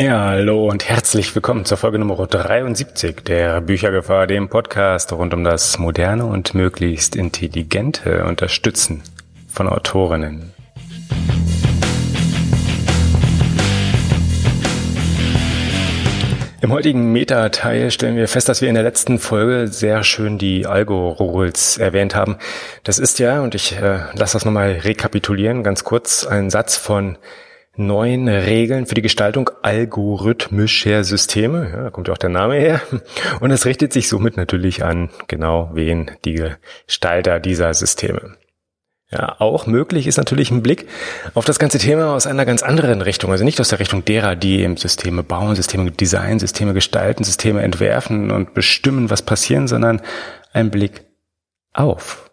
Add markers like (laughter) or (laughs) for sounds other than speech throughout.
Ja, hallo und herzlich willkommen zur Folge Nummer 73 der Büchergefahr, dem Podcast rund um das moderne und möglichst intelligente Unterstützen von Autorinnen. Im heutigen Meta-Teil stellen wir fest, dass wir in der letzten Folge sehr schön die Algo-Rules erwähnt haben. Das ist ja, und ich äh, lasse das nochmal rekapitulieren, ganz kurz, ein Satz von neuen Regeln für die Gestaltung algorithmischer Systeme. Ja, da kommt ja auch der Name her. Und es richtet sich somit natürlich an genau wen die Gestalter dieser Systeme. Ja, auch möglich ist natürlich ein Blick auf das ganze Thema aus einer ganz anderen Richtung. Also nicht aus der Richtung derer, die eben Systeme bauen, Systeme designen, Systeme gestalten, Systeme entwerfen und bestimmen, was passieren, sondern ein Blick auf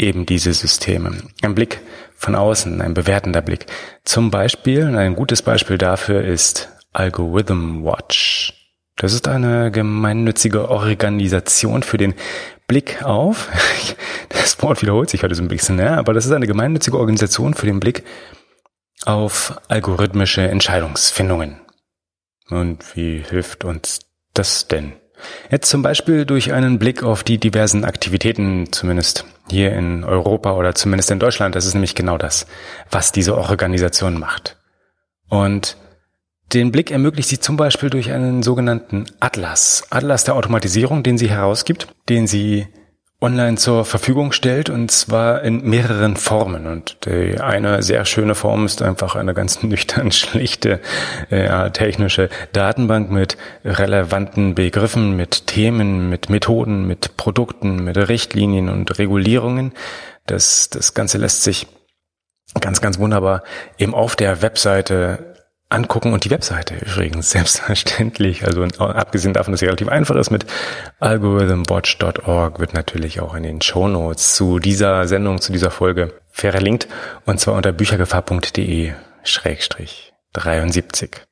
eben diese Systeme. Ein Blick von außen, ein bewertender Blick. Zum Beispiel, ein gutes Beispiel dafür ist Algorithm Watch. Das ist eine gemeinnützige Organisation für den Blick auf, (laughs) das Wort wiederholt sich heute so ein bisschen, ja, aber das ist eine gemeinnützige Organisation für den Blick auf algorithmische Entscheidungsfindungen. Und wie hilft uns das denn? Jetzt zum Beispiel durch einen Blick auf die diversen Aktivitäten, zumindest hier in Europa oder zumindest in Deutschland. Das ist nämlich genau das, was diese Organisation macht. Und den Blick ermöglicht sie zum Beispiel durch einen sogenannten Atlas. Atlas der Automatisierung, den sie herausgibt, den sie online zur Verfügung stellt und zwar in mehreren Formen. Und die eine sehr schöne Form ist einfach eine ganz (laughs) nüchtern schlichte äh, technische Datenbank mit relevanten Begriffen, mit Themen, mit Methoden, mit Produkten, mit Richtlinien und Regulierungen. Das, das Ganze lässt sich ganz, ganz wunderbar eben auf der Webseite angucken und die Webseite übrigens (laughs) selbstverständlich. Also abgesehen davon, dass sie relativ einfach ist mit algorithmwatch.org wird natürlich auch in den Show Notes zu dieser Sendung, zu dieser Folge verlinkt und zwar unter büchergefahr.de schrägstrich 73.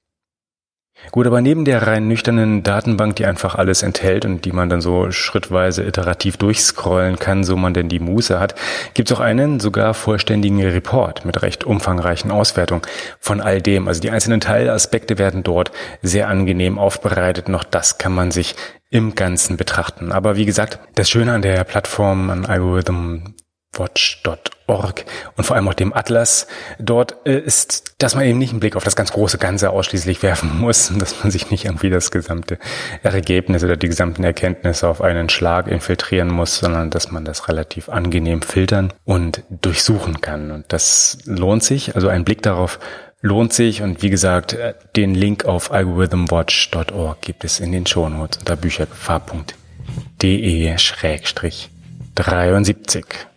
Gut, aber neben der rein nüchternen Datenbank, die einfach alles enthält und die man dann so schrittweise iterativ durchscrollen kann, so man denn die Muße hat, gibt es auch einen sogar vollständigen Report mit recht umfangreichen Auswertungen von all dem. Also die einzelnen Teilaspekte werden dort sehr angenehm aufbereitet. Noch das kann man sich im Ganzen betrachten. Aber wie gesagt, das Schöne an der Plattform, an Algorithm watch.org und vor allem auch dem Atlas dort äh, ist, dass man eben nicht einen Blick auf das ganz große Ganze ausschließlich werfen (laughs) muss, dass man sich nicht irgendwie das gesamte Ergebnis oder die gesamten Erkenntnisse auf einen Schlag infiltrieren muss, sondern dass man das relativ angenehm filtern und durchsuchen kann. Und das lohnt sich, also ein Blick darauf lohnt sich und wie gesagt, äh, den Link auf algorithmwatch.org gibt es in den Shownotes unter büchergefahr.de schrägstrich 73.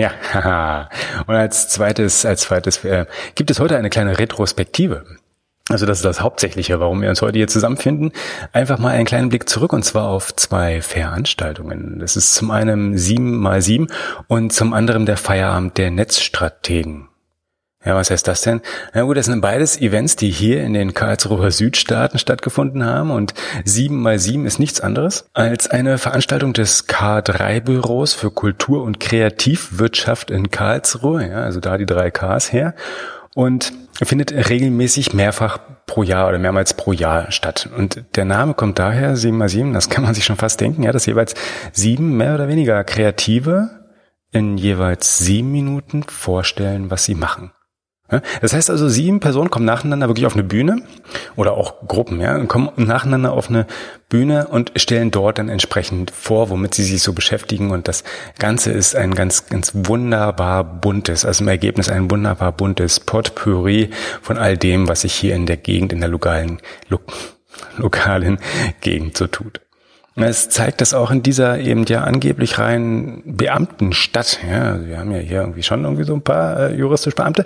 Ja, haha. (laughs) und als zweites, als zweites äh, gibt es heute eine kleine Retrospektive. Also das ist das Hauptsächliche, warum wir uns heute hier zusammenfinden. Einfach mal einen kleinen Blick zurück und zwar auf zwei Veranstaltungen. Das ist zum einen 7 mal 7 und zum anderen der Feierabend der Netzstrategen. Ja, was heißt das denn? Na gut, das sind beides Events, die hier in den Karlsruher Südstaaten stattgefunden haben und 7 mal 7 ist nichts anderes als eine Veranstaltung des K3-Büros für Kultur- und Kreativwirtschaft in Karlsruhe, ja, also da die drei Ks her und findet regelmäßig mehrfach pro Jahr oder mehrmals pro Jahr statt. Und der Name kommt daher, 7 mal 7, das kann man sich schon fast denken, ja, dass jeweils sieben mehr oder weniger Kreative in jeweils sieben Minuten vorstellen, was sie machen. Das heißt also, sieben Personen kommen nacheinander wirklich auf eine Bühne oder auch Gruppen, ja, kommen nacheinander auf eine Bühne und stellen dort dann entsprechend vor, womit sie sich so beschäftigen. Und das Ganze ist ein ganz, ganz wunderbar buntes, also im Ergebnis ein wunderbar buntes Potpourri von all dem, was sich hier in der Gegend, in der lokalen, lo lokalen Gegend so tut. Es zeigt das auch in dieser eben ja angeblich rein Beamtenstadt. Ja, also wir haben ja hier irgendwie schon irgendwie so ein paar äh, juristisch Beamte,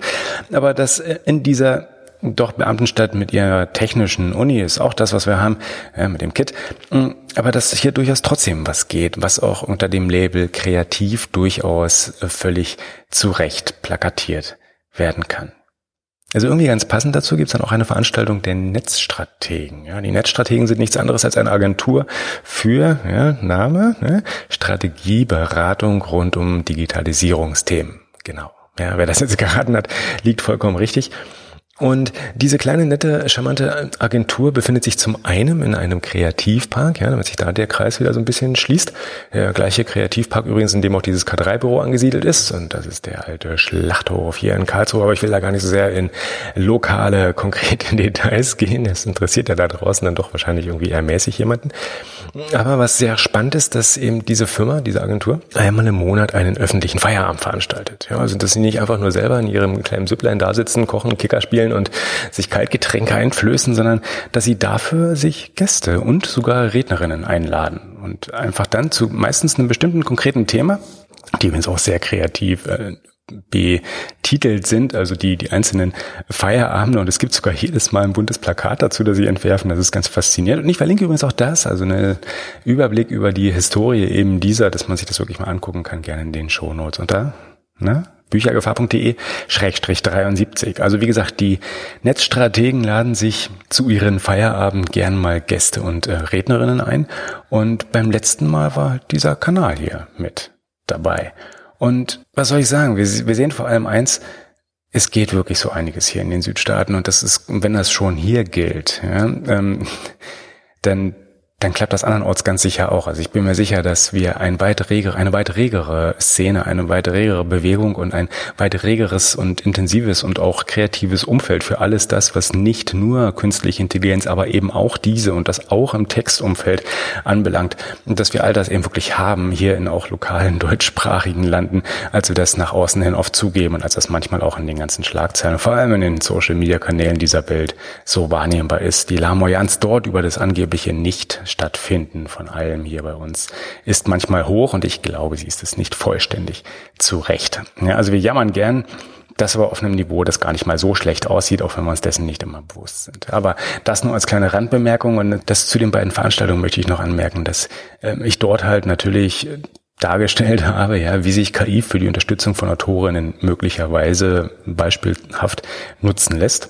aber das äh, in dieser doch Beamtenstadt mit ihrer technischen Uni ist auch das, was wir haben ja, mit dem Kit. Mm, aber dass hier durchaus trotzdem was geht, was auch unter dem Label kreativ durchaus völlig zurecht plakatiert werden kann. Also irgendwie ganz passend dazu gibt es dann auch eine Veranstaltung der Netzstrategen. Ja, die Netzstrategen sind nichts anderes als eine Agentur für ja, Name, ne, Strategieberatung rund um Digitalisierungsthemen. Genau. Ja, wer das jetzt (laughs) geraten hat, liegt vollkommen richtig. Und diese kleine, nette, charmante Agentur befindet sich zum einen in einem Kreativpark, ja, damit sich da der Kreis wieder so ein bisschen schließt. Der gleiche Kreativpark übrigens, in dem auch dieses K3-Büro angesiedelt ist. Und das ist der alte Schlachthof hier in Karlsruhe. Aber ich will da gar nicht so sehr in lokale, konkrete (laughs) Details gehen. Das interessiert ja da draußen dann doch wahrscheinlich irgendwie eher mäßig jemanden. Aber was sehr spannend ist, dass eben diese Firma, diese Agentur, einmal im Monat einen öffentlichen Feierabend veranstaltet. Ja, also dass sie nicht einfach nur selber in ihrem kleinen Süpplein da sitzen, kochen, Kicker spielen, spielen und sich Kaltgetränke einflößen, sondern dass sie dafür sich Gäste und sogar Rednerinnen einladen und einfach dann zu meistens einem bestimmten konkreten Thema, die übrigens auch sehr kreativ äh, betitelt sind, also die, die einzelnen Feierabende und es gibt sogar jedes Mal ein buntes Plakat dazu, das sie entwerfen. Das ist ganz faszinierend. Und ich verlinke übrigens auch das, also einen Überblick über die Historie eben dieser, dass man sich das wirklich mal angucken kann, gerne in den Show Notes. Und da, ne? büchergefahr.de Schrägstrich 73. Also wie gesagt, die Netzstrategen laden sich zu ihren Feierabend gern mal Gäste und äh, Rednerinnen ein. Und beim letzten Mal war dieser Kanal hier mit dabei. Und was soll ich sagen? Wir, wir sehen vor allem eins, es geht wirklich so einiges hier in den Südstaaten und das ist, wenn das schon hier gilt, ja, ähm, (laughs) dann dann klappt das andernorts ganz sicher auch. Also ich bin mir sicher, dass wir ein weit regere, eine weit regere Szene, eine weit regere Bewegung und ein weit regeres und intensives und auch kreatives Umfeld für alles das, was nicht nur künstliche Intelligenz, aber eben auch diese und das auch im Textumfeld anbelangt. Und dass wir all das eben wirklich haben hier in auch lokalen (laughs) deutschsprachigen Landen, als wir das nach außen hin oft zugeben und als das manchmal auch in den ganzen Schlagzeilen, vor allem in den Social Media Kanälen dieser Welt so wahrnehmbar ist. Die Lamoyanz dort über das angebliche nicht Stattfinden von allem hier bei uns ist manchmal hoch und ich glaube, sie ist es nicht vollständig zu Recht. Ja, also wir jammern gern, das aber auf einem Niveau, das gar nicht mal so schlecht aussieht, auch wenn wir uns dessen nicht immer bewusst sind. Aber das nur als kleine Randbemerkung und das zu den beiden Veranstaltungen möchte ich noch anmerken, dass äh, ich dort halt natürlich dargestellt (laughs) habe, ja, wie sich KI für die Unterstützung von Autorinnen möglicherweise beispielhaft nutzen lässt.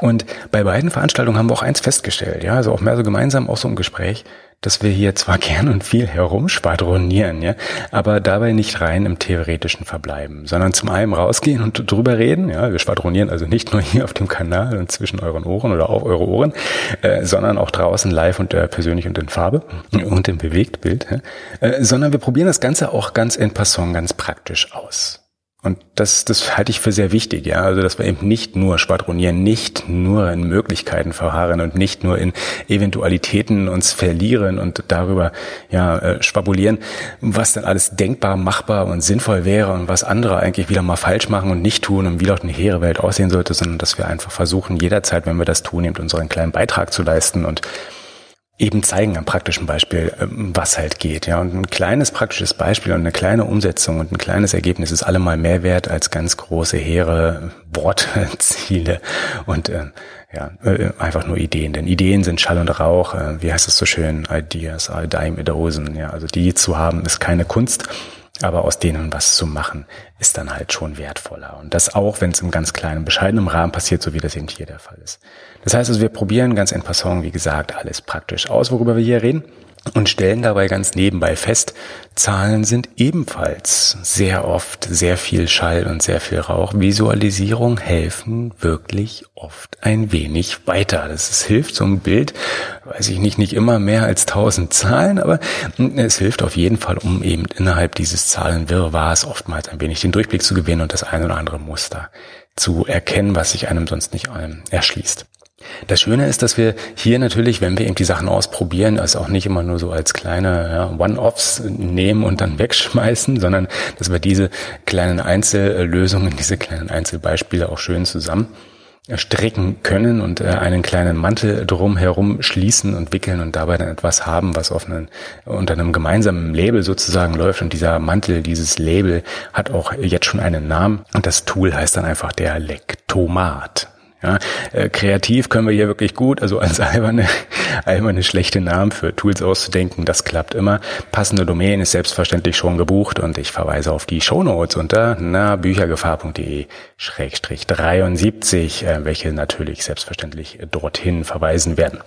Und bei beiden Veranstaltungen haben wir auch eins festgestellt, ja, also auch mehr so gemeinsam auch so im Gespräch, dass wir hier zwar (laughs) gern und viel herumschwadronieren, ja, aber dabei nicht rein im Theoretischen verbleiben, sondern zum einen rausgehen und drüber reden, ja, wir schwadronieren also nicht nur hier auf dem Kanal und zwischen euren Ohren oder auf eure Ohren, äh, sondern auch draußen live und äh, persönlich und in Farbe und im Bewegtbild, ja, äh, sondern wir probieren das Ganze auch ganz en passant, ganz praktisch aus. Und das, das halte ich für sehr wichtig, ja. Also, dass wir eben nicht nur schwadronieren, nicht nur in Möglichkeiten verharren und nicht nur in Eventualitäten uns verlieren und darüber, ja, äh, schwabulieren, was dann alles denkbar, machbar und sinnvoll wäre und was andere eigentlich wieder mal falsch machen und nicht tun und wie doch eine hehre Welt aussehen sollte, sondern dass wir einfach versuchen, jederzeit, wenn wir das tun, eben unseren kleinen Beitrag zu leisten und eben zeigen am praktischen Beispiel, ähm, was halt geht. Ja, und ein kleines praktisches Beispiel und eine kleine Umsetzung und ein kleines Ergebnis ist allemal mehr wert als ganz große, hehre Wortziele und äh, ja, äh, einfach nur Ideen. Denn Ideen sind Schall und Rauch. Äh, wie heißt es so schön? Ideas are dime a dozen. Ja, also die zu haben ist keine Kunst. Aber aus denen was zu machen, ist dann halt schon wertvoller. Und das auch, wenn es im ganz kleinen, bescheidenen Rahmen passiert, so wie das eben hier der Fall ist. Das heißt also, wir probieren ganz en passant, wie gesagt, alles praktisch aus, worüber wir hier reden und stellen dabei ganz nebenbei fest, Zahlen sind ebenfalls sehr oft sehr viel Schall und sehr viel Rauch. Visualisierung helfen wirklich oft ein wenig weiter. Das ist, hilft so ein Bild, weiß ich nicht, nicht immer mehr als tausend Zahlen, aber es hilft auf jeden Fall, um eben innerhalb dieses Zahlenwirrwarrs oftmals ein wenig den Durchblick zu gewinnen und das ein oder andere Muster zu erkennen, was sich einem sonst nicht erschließt. Das Schöne ist, dass wir hier natürlich, wenn wir eben die Sachen ausprobieren, also auch nicht immer nur so als kleine ja, One-Offs nehmen und dann (laughs) wegschmeißen, sondern dass wir diese kleinen Einzellösungen, diese kleinen Einzelbeispiele auch schön zusammen stricken können und äh, einen kleinen Mantel drum herum schließen und wickeln und dabei dann etwas haben, was auf einen, unter einem gemeinsamen Label sozusagen läuft. Und dieser Mantel, dieses Label hat auch jetzt schon einen Namen und das Tool heißt dann einfach der Lektomat. Ja, äh, kreativ können wir hier wirklich gut, also als alberne, (laughs) alberne schlechte Namen für Tools auszudenken, das klappt immer. Passende Domain ist selbstverständlich schon gebucht und ich verweise auf die Shownotes unter na, büchergefahr.de schrägstrich 73, äh, welche natürlich selbstverständlich dorthin verweisen werden.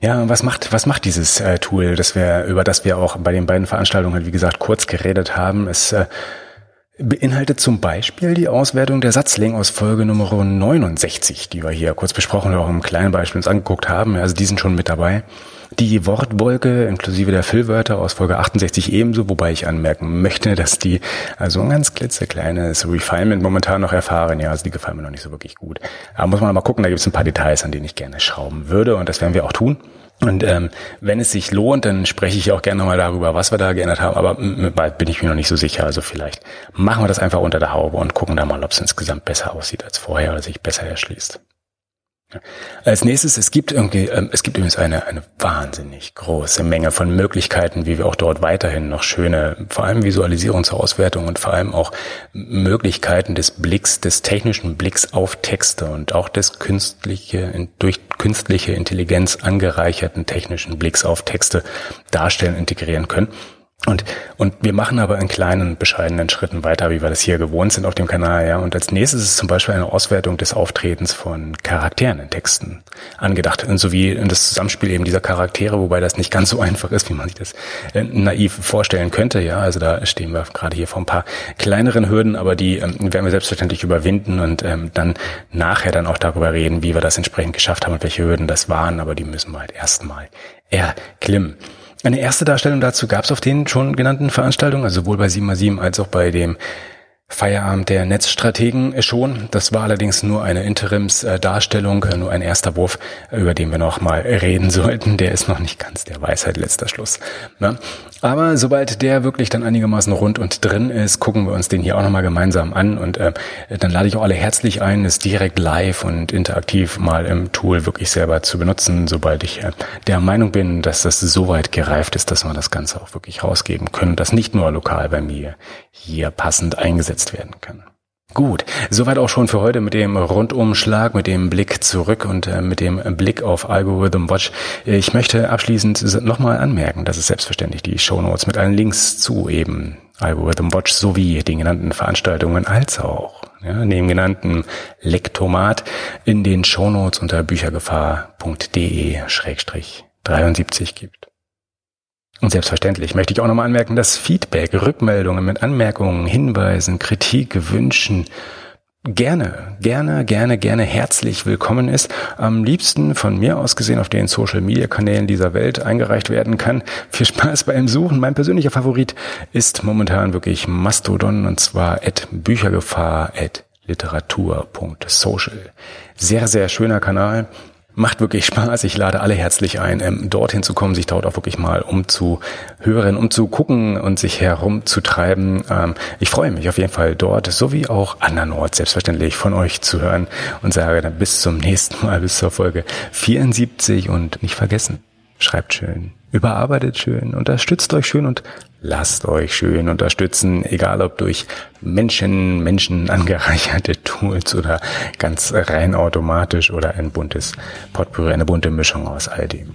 Ja, was macht, was macht dieses äh, Tool, das wir, über das wir auch bei den beiden Veranstaltungen, wie gesagt, kurz geredet haben? Es äh, beinhaltet zum Beispiel die Auswertung der Satzlänge aus Folge Nummer 69, die wir hier kurz besprochen und auch im kleinen Beispiel uns angeguckt haben. Also die sind schon mit dabei. Die Wortwolke inklusive der Füllwörter aus Folge 68 ebenso, wobei ich anmerken möchte, dass die also ein ganz klitzekleines Refinement momentan noch erfahren. Ja, also die gefallen mir noch nicht so wirklich gut. Aber muss man mal gucken, da gibt es ein paar Details, an denen ich gerne schrauben würde und das werden wir auch tun. Und ähm, wenn es sich lohnt, dann spreche ich auch gerne nochmal darüber, was wir da geändert haben. Aber bald bin ich mir noch nicht so sicher. Also vielleicht machen wir das einfach unter der Haube und gucken da mal, ob es insgesamt besser aussieht als vorher oder sich besser erschließt. Als nächstes, es gibt irgendwie, ähm, es gibt übrigens eine, eine wahnsinnig große Menge von Möglichkeiten, wie wir auch dort weiterhin noch schöne, vor allem Visualisierungsauswertung und vor allem auch Möglichkeiten des Blicks, des technischen Blicks auf Texte und auch des künstliche, durch künstliche Intelligenz angereicherten technischen Blicks auf Texte darstellen, integrieren können. Und, und wir machen aber in kleinen, bescheidenen Schritten weiter, wie wir das hier gewohnt sind auf dem Kanal, ja. Und als nächstes ist zum Beispiel eine Auswertung des Auftretens von Charakteren in Texten angedacht. Und sowie in das Zusammenspiel eben dieser Charaktere, wobei das nicht ganz so einfach ist, wie man sich das äh, naiv vorstellen könnte, ja. Also da stehen wir gerade hier vor ein paar kleineren Hürden, aber die ähm, werden wir selbstverständlich überwinden und ähm, dann nachher dann auch darüber reden, wie wir das entsprechend geschafft haben und welche Hürden das waren, aber die müssen wir halt erstmal erklimmen. Eine erste Darstellung dazu gab es auf den schon genannten Veranstaltungen, also sowohl bei 7x7 als auch bei dem Feierabend der Netzstrategen schon. Das war allerdings nur eine Interimsdarstellung, nur ein erster Wurf, über den wir noch mal reden sollten. Der ist noch nicht ganz der Weisheit letzter Schluss. Ne? Aber sobald der wirklich dann einigermaßen rund und drin ist, gucken wir uns den hier auch nochmal gemeinsam an und äh, dann lade ich auch alle herzlich ein, es direkt live und interaktiv mal im Tool wirklich selber zu benutzen, sobald ich äh, der Meinung bin, dass das soweit gereift ist, dass wir das Ganze auch wirklich rausgeben können, das nicht nur lokal bei mir hier passend eingesetzt werden kann. Gut, soweit auch schon für heute mit dem Rundumschlag, mit dem Blick zurück und äh, mit dem Blick auf Algorithm Watch. Ich möchte abschließend nochmal anmerken, dass es selbstverständlich die Show Notes mit allen Links zu eben Algorithm Watch sowie den genannten Veranstaltungen als auch ja, dem genannten Lektomat in den Show Notes unter büchergefahr.de-73 gibt. Und selbstverständlich möchte ich auch nochmal anmerken, dass Feedback, Rückmeldungen mit Anmerkungen, Hinweisen, Kritik, Wünschen gerne, gerne, gerne, gerne herzlich willkommen ist. Am liebsten von mir aus gesehen auf den Social Media Kanälen dieser Welt eingereicht werden kann. Viel Spaß beim Suchen. Mein persönlicher Favorit ist momentan wirklich Mastodon und zwar at Büchergefahr at literatur.social. Sehr, sehr schöner Kanal macht wirklich Spaß. Ich lade alle herzlich ein, ähm, dorthin zu kommen, sich dort auch wirklich mal umzuhören, um zu gucken und sich herumzutreiben. Ähm, ich freue mich auf jeden Fall dort, sowie auch andernorts selbstverständlich von euch zu hören und sage dann bis zum nächsten Mal, bis zur Folge 74 und nicht vergessen, schreibt schön, überarbeitet schön, unterstützt euch schön und lasst euch schön unterstützen, egal ob durch Menschen, Menschen angereicherte Tools oder ganz rein automatisch oder ein buntes Potpourri, eine bunte Mischung aus all dem.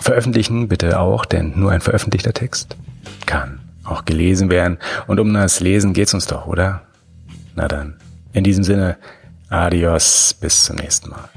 Veröffentlichen bitte auch, denn nur ein veröffentlichter Text kann auch gelesen werden. Und um das Lesen geht's uns doch, oder? Na dann, in diesem Sinne, adios, bis zum nächsten Mal.